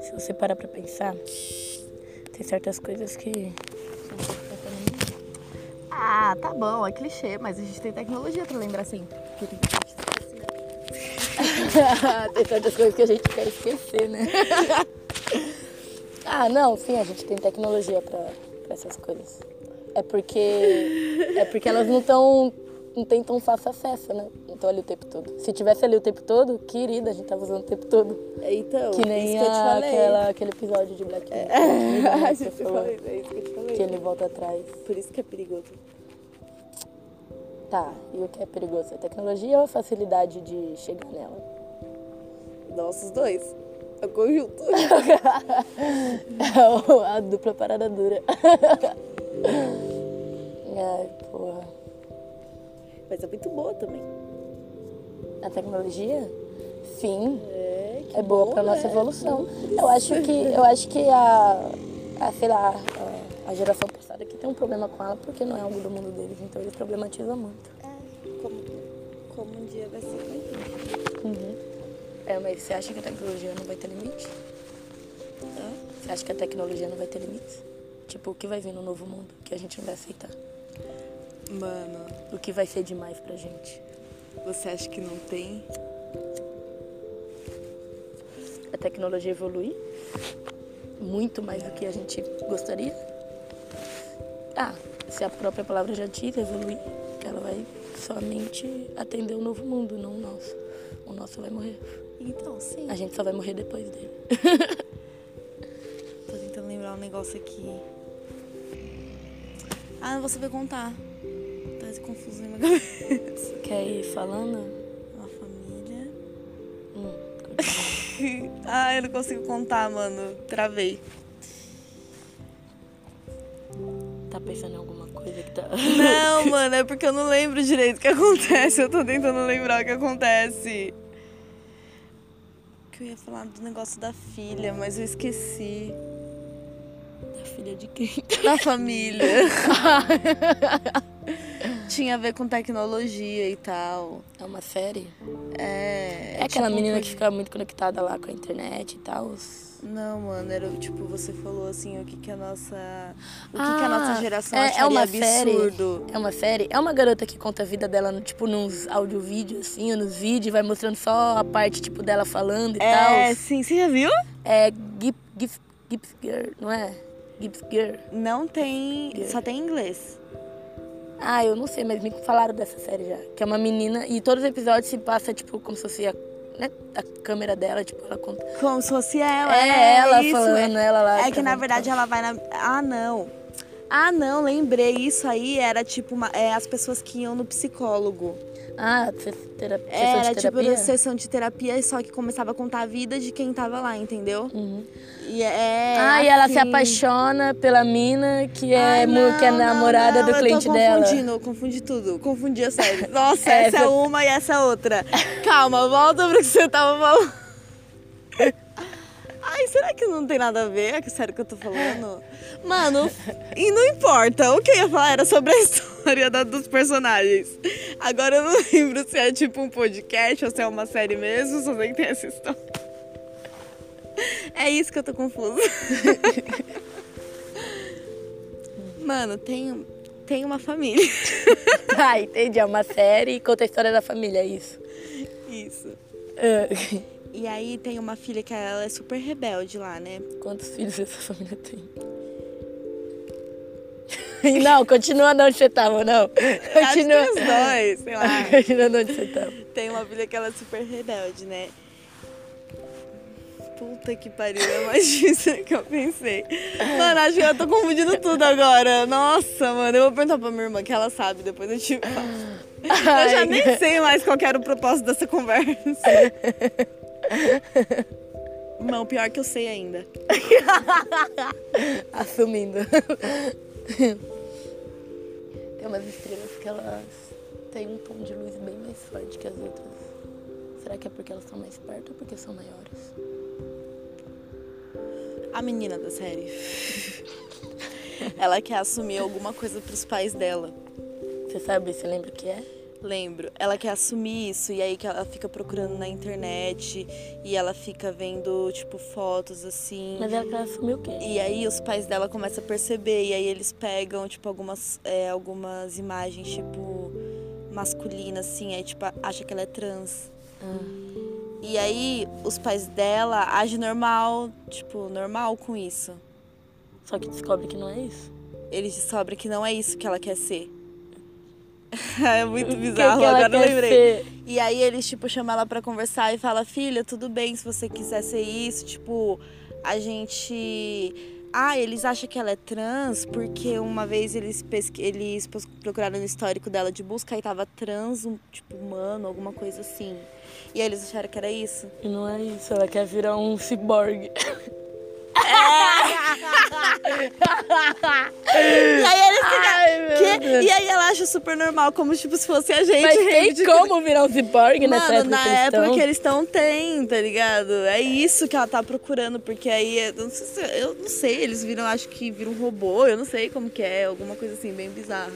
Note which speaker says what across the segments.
Speaker 1: Se você parar pra pensar, tem certas coisas que.
Speaker 2: Ah, tá bom, é clichê, mas a gente tem tecnologia pra lembrar assim.
Speaker 1: tem certas coisas que a gente quer esquecer, né? ah, não, sim, a gente tem tecnologia pra, pra essas coisas. É porque. É porque elas não estão. Não tem tão fácil acesso, né? Não estão ali o tempo todo. Se tivesse ali o tempo todo, querida, a gente tava usando o tempo todo.
Speaker 2: Então,
Speaker 1: Que nem
Speaker 2: isso que eu te
Speaker 1: a-
Speaker 2: falei.
Speaker 1: aquela, aquele episódio de Black Mirror.
Speaker 2: É,
Speaker 1: falou.
Speaker 2: falei, é isso que eu te falei.
Speaker 1: Que ele volta atrás.
Speaker 2: Por isso que é perigoso.
Speaker 1: Tá, e o que é perigoso? A tecnologia ou a facilidade de chegar nela?
Speaker 2: Nossa, os dois. É o conjunto.
Speaker 1: É a dupla parada dura. Ai, porra.
Speaker 2: Mas é muito boa também.
Speaker 1: A tecnologia? Sim,
Speaker 2: É, que
Speaker 1: é boa pra nossa
Speaker 2: né?
Speaker 1: evolução. Eu acho que, eu acho que a, a, sei lá, a, a geração passada aqui tem um problema com ela porque não é algo do mundo deles, então eles problematizam muito.
Speaker 2: É, como, como um dia vai ser com gente.
Speaker 1: É, mas você acha que a tecnologia não vai ter limite? Você acha que a tecnologia não vai ter limites? Tipo, o que vai vir no novo mundo que a gente não vai aceitar?
Speaker 2: Mano,
Speaker 1: O que vai ser demais pra gente?
Speaker 2: você acha que não tem?
Speaker 1: A tecnologia evolui muito mais do que a gente gostaria? Ah, se a própria palavra já diz evoluir, ela vai somente atender o novo mundo, não o nosso. O nosso vai morrer.
Speaker 2: Então, sim.
Speaker 1: A gente só vai morrer depois dele.
Speaker 2: Tô tentando lembrar um negócio aqui. Ah, não vou saber contar. Tá confuso na minha cabeça.
Speaker 1: Quer ir falando?
Speaker 2: Uma família.
Speaker 1: Hum,
Speaker 2: ah, eu não consigo contar, mano. Travei.
Speaker 1: tá pensando em alguma coisa que tá.
Speaker 2: Não, mano, é porque eu não lembro direito o que acontece. Eu tô tentando lembrar o que acontece. Que eu ia falar do negócio da filha, mas eu esqueci.
Speaker 1: Da filha de quem?
Speaker 2: Da família. Tinha a ver com tecnologia e tal.
Speaker 1: É uma série?
Speaker 2: É.
Speaker 1: É aquela
Speaker 2: tipo,
Speaker 1: menina que fica muito conectada lá com a internet e tal.
Speaker 2: Não, mano, era tipo, você falou assim, o que que a nossa. O que, que a nossa geração
Speaker 1: é,
Speaker 2: acharia
Speaker 1: é uma
Speaker 2: absurdo.
Speaker 1: série. É uma série. É uma garota que conta a vida dela, no- tipo, nos audio-vídeos, assim, ou nos vídeos, vai mostrando só a parte, tipo, dela falando e
Speaker 2: É,
Speaker 1: tal.
Speaker 2: sim, você já viu?
Speaker 1: É Gip, Gip, Gips Girl, não é? Gips Girl.
Speaker 2: Não tem. Só tem inglês.
Speaker 1: Ah, eu não sei, mas me falaram dessa série já. Que é uma menina, e todos os episódios se passa, tipo, como se fosse a, né, a câmera dela, tipo, ela conta.
Speaker 2: Como se fosse ela.
Speaker 1: É, ela
Speaker 2: isso,
Speaker 1: falando,
Speaker 2: é.
Speaker 1: ela lá.
Speaker 2: É que na verdade ela vai na. Ah, não. Ah, não, lembrei. Isso aí era tipo uma- é, as pessoas que iam no psicólogo.
Speaker 1: Ah, se- tera- sessão
Speaker 2: Era
Speaker 1: de
Speaker 2: tipo
Speaker 1: terapia?
Speaker 2: sessão de terapia, só que começava a contar a vida de quem tava lá, entendeu?
Speaker 1: Uhum.
Speaker 2: E é.
Speaker 1: ah, e ela se
Speaker 2: assim-
Speaker 1: apaixona pela mina que é,
Speaker 2: Ai,
Speaker 1: mu- que é
Speaker 2: não,
Speaker 1: namorada
Speaker 2: não,
Speaker 1: do
Speaker 2: não,
Speaker 1: cliente
Speaker 2: eu tô
Speaker 1: dela.
Speaker 2: confundindo, eu confundi tudo. Confundi a série. Nossa,
Speaker 1: É,
Speaker 2: essa é uma e essa é outra. Calma, volta pro que você tava falando. Ai, será que não tem nada a ver série que eu tô falando? Mano, e não importa. O que eu ia falar era sobre a história da- dos personagens. Agora eu não lembro se é tipo um podcast ou se é uma série mesmo, só sei que tem essa história. É isso que eu tô confusa. Mano, tem, tem uma família.
Speaker 1: Ah, entendi. É uma série e conta a história da família, é isso.
Speaker 2: Isso.
Speaker 1: Ah,
Speaker 2: E aí tem uma filha que ela é super rebelde lá, né?
Speaker 1: Quantos filhos essa família tem? Não, continua onde você tava, não.
Speaker 2: Acho que
Speaker 1: Continua.
Speaker 2: os dois, sei lá.
Speaker 1: Continua onde você tava.
Speaker 2: Tem uma filha que ela é super rebelde, né? Puta que pariu, é mais difícil do que eu pensei. Mano, acho que eu tô confundindo tudo agora. Nossa, mano, eu vou perguntar pra minha irmã que ela sabe, depois eu te falo. Eu já nem sei mais qual era o propósito dessa conversa. Não, pior que eu sei ainda.
Speaker 1: Assumindo. Tem umas estrelas que elas têm um tom de luz bem mais forte que as outras. Será que é porque elas estão mais perto ou porque são maiores?
Speaker 2: A menina da série. Ela quer assumir alguma coisa pros pais dela.
Speaker 1: Você sabe, você lembra o que é?
Speaker 2: Lembro. Ela quer assumir isso e aí que ela fica procurando na internet e ela fica vendo, tipo, fotos assim.
Speaker 1: Mas ela quer assumir o quê?
Speaker 2: E aí os pais dela começam a perceber e aí eles pegam, tipo, algumas, é, algumas imagens, tipo, masculinas, assim, aí, tipo, acha que ela é trans. E aí os pais dela agem normal, tipo, normal com isso.
Speaker 1: Só que descobre que não é isso.
Speaker 2: Eles descobrem que não é isso que ela quer ser. é muito
Speaker 1: que
Speaker 2: bizarro,
Speaker 1: que ela
Speaker 2: agora eu
Speaker 1: quer
Speaker 2: lembrei.
Speaker 1: ser?
Speaker 2: E aí eles, tipo, chamam ela pra conversar e fala, filha, tudo bem se você quiser ser isso, tipo, a gente. Ah, eles acham que ela é trans porque uma vez eles, pesqui... eles procuraram no histórico dela de busca e tava trans, um, tipo, humano, alguma coisa assim. E aí eles acharam que era isso.
Speaker 1: E não é isso, ela quer virar um ciborgue.
Speaker 2: E aí. E aí ela acha super normal, como tipo se fosse a gente.
Speaker 1: Mas tem
Speaker 2: reivindica-
Speaker 1: como virar um ciborgue nessa
Speaker 2: Mano,
Speaker 1: época
Speaker 2: na
Speaker 1: que
Speaker 2: época
Speaker 1: estão?
Speaker 2: que eles estão, tem, tá ligado? É isso que ela tá procurando, porque aí, eu não sei, se- eu não sei, eles viram, acho que viram um robô, eu não sei como que é, alguma coisa assim, bem bizarra.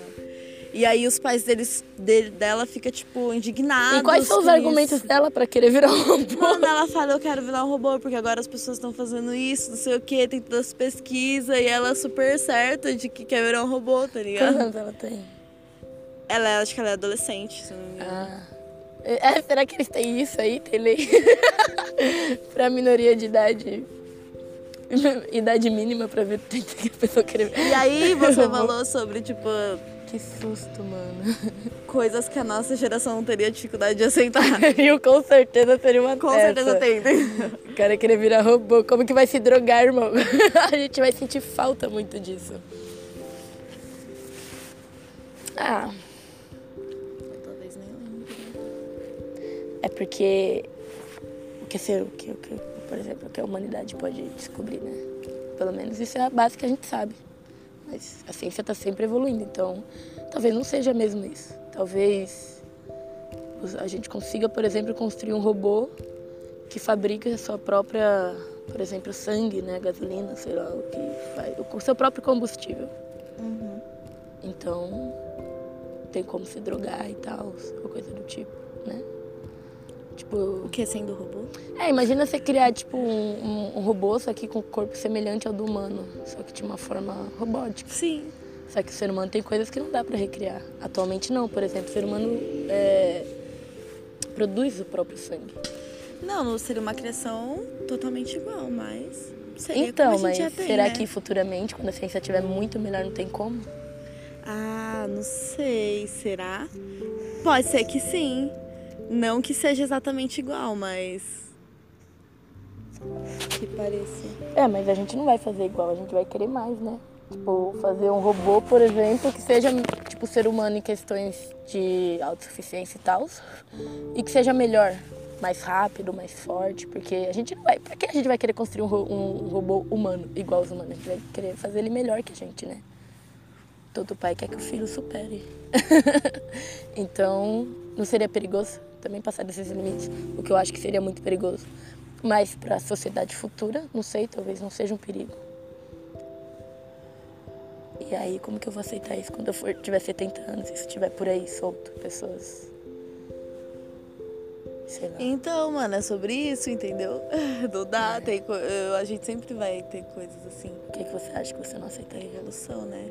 Speaker 2: E aí os pais deles, dele, dela ficam, tipo, indignados.
Speaker 1: E quais são os argumentos
Speaker 2: isso.
Speaker 1: dela pra querer virar um robô?
Speaker 2: Mano, ela fala, eu quero virar um robô, porque agora as pessoas estão fazendo isso, não sei o que, tem todas as pesquisas, e ela é super certa de que quer virar um robô, tá
Speaker 1: Quantos
Speaker 2: ligado?
Speaker 1: anos ela tem?
Speaker 2: Ela, é- acho que ela é adolescente, se não me engano.
Speaker 1: Ah. É, será que eles têm isso aí? Tem lei pra minoria de idade? Idade mínima pra ver tem que a pessoa querer
Speaker 2: E aí você falou sobre, tipo,
Speaker 1: Que susto, mano.
Speaker 2: coisas que a nossa geração teria dificuldade de aceitar.
Speaker 1: Eu com certeza seria uma
Speaker 2: Com
Speaker 1: dessa.
Speaker 2: certeza tem. tem.
Speaker 1: O cara querer virar robô. Como que vai se drogar, irmão? A gente vai sentir falta muito disso. Ah,
Speaker 2: Talvez nem lembre.
Speaker 1: é porque o que ser o que, o que, por exemplo, o que a humanidade pode descobrir, né? Pelo menos isso é a base que a gente sabe. Mas a ciência está sempre evoluindo, então talvez não seja mesmo isso. Talvez a gente consiga, por exemplo, construir um robô que fabrica a sua própria, por exemplo, sangue, né, gasolina, sei lá, o que faz, o seu próprio combustível. Então, tem como se drogar e tal, ou coisa do tipo, né? Tipo,
Speaker 2: O que sendo robô?
Speaker 1: é, imagina você criar, tipo, um, um- robô, só que com um corpo semelhante ao do humano, só que de uma forma robótica.
Speaker 2: Sim.
Speaker 1: Só que o ser humano tem coisas que não dá pra recriar. Atualmente não, por exemplo, o ser humano é, produz o próprio sangue.
Speaker 2: Não, seria uma criação totalmente igual, mas. Seria
Speaker 1: Então, mas
Speaker 2: tem,
Speaker 1: será
Speaker 2: né?
Speaker 1: que futuramente, quando a ciência estiver muito melhor, não tem como?
Speaker 2: Ah, não sei. Será? Pode ser que sim. Não que seja exatamente igual, mas. Que pareça.
Speaker 1: É, mas a gente não vai fazer igual, a gente vai querer mais, né? Tipo, fazer um robô, por exemplo, que seja, tipo, ser humano em questões de autossuficiência e tal, e que seja melhor, mais rápido, mais forte, porque a gente não vai. Pra que a gente vai querer construir um, ro- um robô humano, igual os humanos? A gente vai querer fazer ele melhor que a gente, né? Todo pai quer que o filho supere. então, não seria perigoso também passar desses limites? O que eu acho que seria muito perigoso. Mas para a sociedade futura, não sei, talvez não seja um perigo. E aí, como que eu vou aceitar isso quando eu for, tiver 70 anos e estiver por aí solto, pessoas. Sei lá.
Speaker 2: Então, mano, é sobre isso, entendeu? Não dá, tem co- eu- a gente sempre vai ter coisas assim.
Speaker 1: O que, que você acha que você não aceitaria?
Speaker 2: Evolução, né?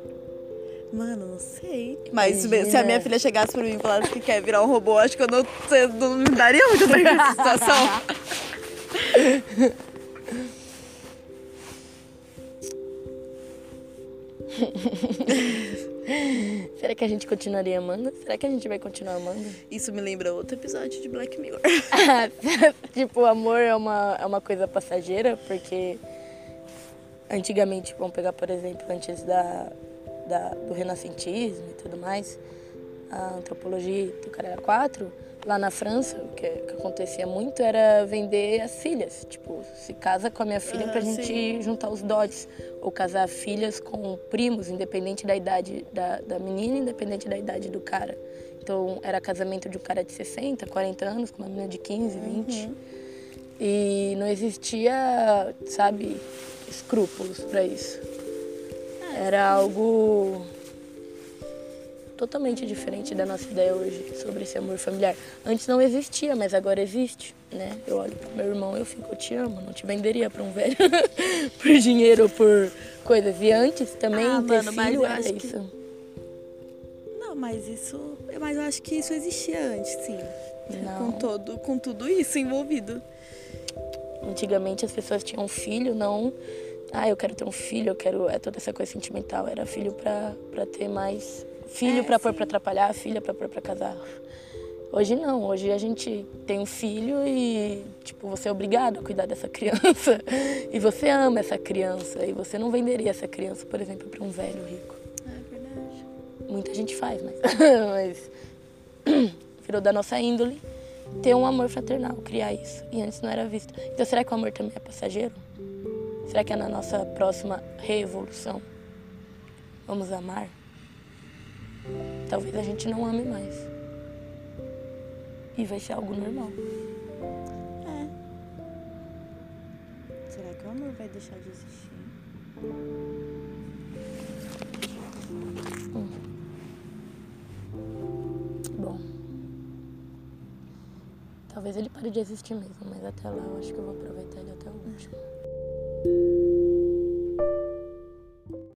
Speaker 2: Mano, não sei. Mas se- se a
Speaker 1: Imagina.
Speaker 2: minha filha chegasse pra mim e falasse que quer virar um robô, acho que eu não, eu não me daria muito bem nessa situação.
Speaker 1: Será que a gente continuaria amando? Será que a gente vai continuar amando?
Speaker 2: Isso me lembra outro episódio de Black Mirror.
Speaker 1: tipo, o amor é uma, é uma coisa passageira, porque antigamente, vamos pegar, por exemplo, antes da, da, do renascentismo e tudo mais, a antropologia do Caralho 4, lá na França, o que, que acontecia muito era vender as filhas. Tipo, se casa com a minha filha pra
Speaker 2: Ah,
Speaker 1: gente
Speaker 2: sim.
Speaker 1: juntar os dotes. Ou casar filhas com primos, independente da idade da, da menina, independente da idade do cara. Então, era casamento de um cara de 60, 40 anos, com uma menina de 15, 20. E não existia, sabe, escrúpulos pra isso. Era algo totalmente diferente da nossa ideia hoje sobre esse amor familiar. Antes não existia, mas agora existe, né? Eu olho pro meu irmão e eu fico, eu te amo, não te venderia para um velho por dinheiro ou por coisas. E antes também
Speaker 2: Ah,
Speaker 1: ter
Speaker 2: mano, mas
Speaker 1: filho era
Speaker 2: acho que-
Speaker 1: isso.
Speaker 2: Não, mas isso. Mas eu acho que isso existia antes, sim.
Speaker 1: Não.
Speaker 2: Com, todo, com tudo isso envolvido.
Speaker 1: Antigamente as pessoas tinham filho, não. Ah, eu quero ter um filho, eu quero. É toda essa coisa sentimental. Era filho pra, pra ter mais. Filho
Speaker 2: É,
Speaker 1: pra pôr pra atrapalhar, filha pra pôr pra casar. Hoje não, hoje a gente tem um filho e, tipo, você é obrigado a cuidar dessa criança. E você ama essa criança. E você não venderia essa criança, por exemplo, pra um velho rico.
Speaker 2: É verdade.
Speaker 1: Muita gente faz, mas, mas virou da nossa índole ter um amor fraternal, criar isso. E antes não era visto. Então será que o amor também é passageiro? Será que é na nossa próxima revolução vamos amar? Talvez a gente não ame mais. E vai ser algo normal.
Speaker 2: É. Será que o amor vai deixar de existir?
Speaker 1: Bom. Talvez ele pare de existir mesmo, mas até lá eu acho que eu vou aproveitar ele até o último. thank you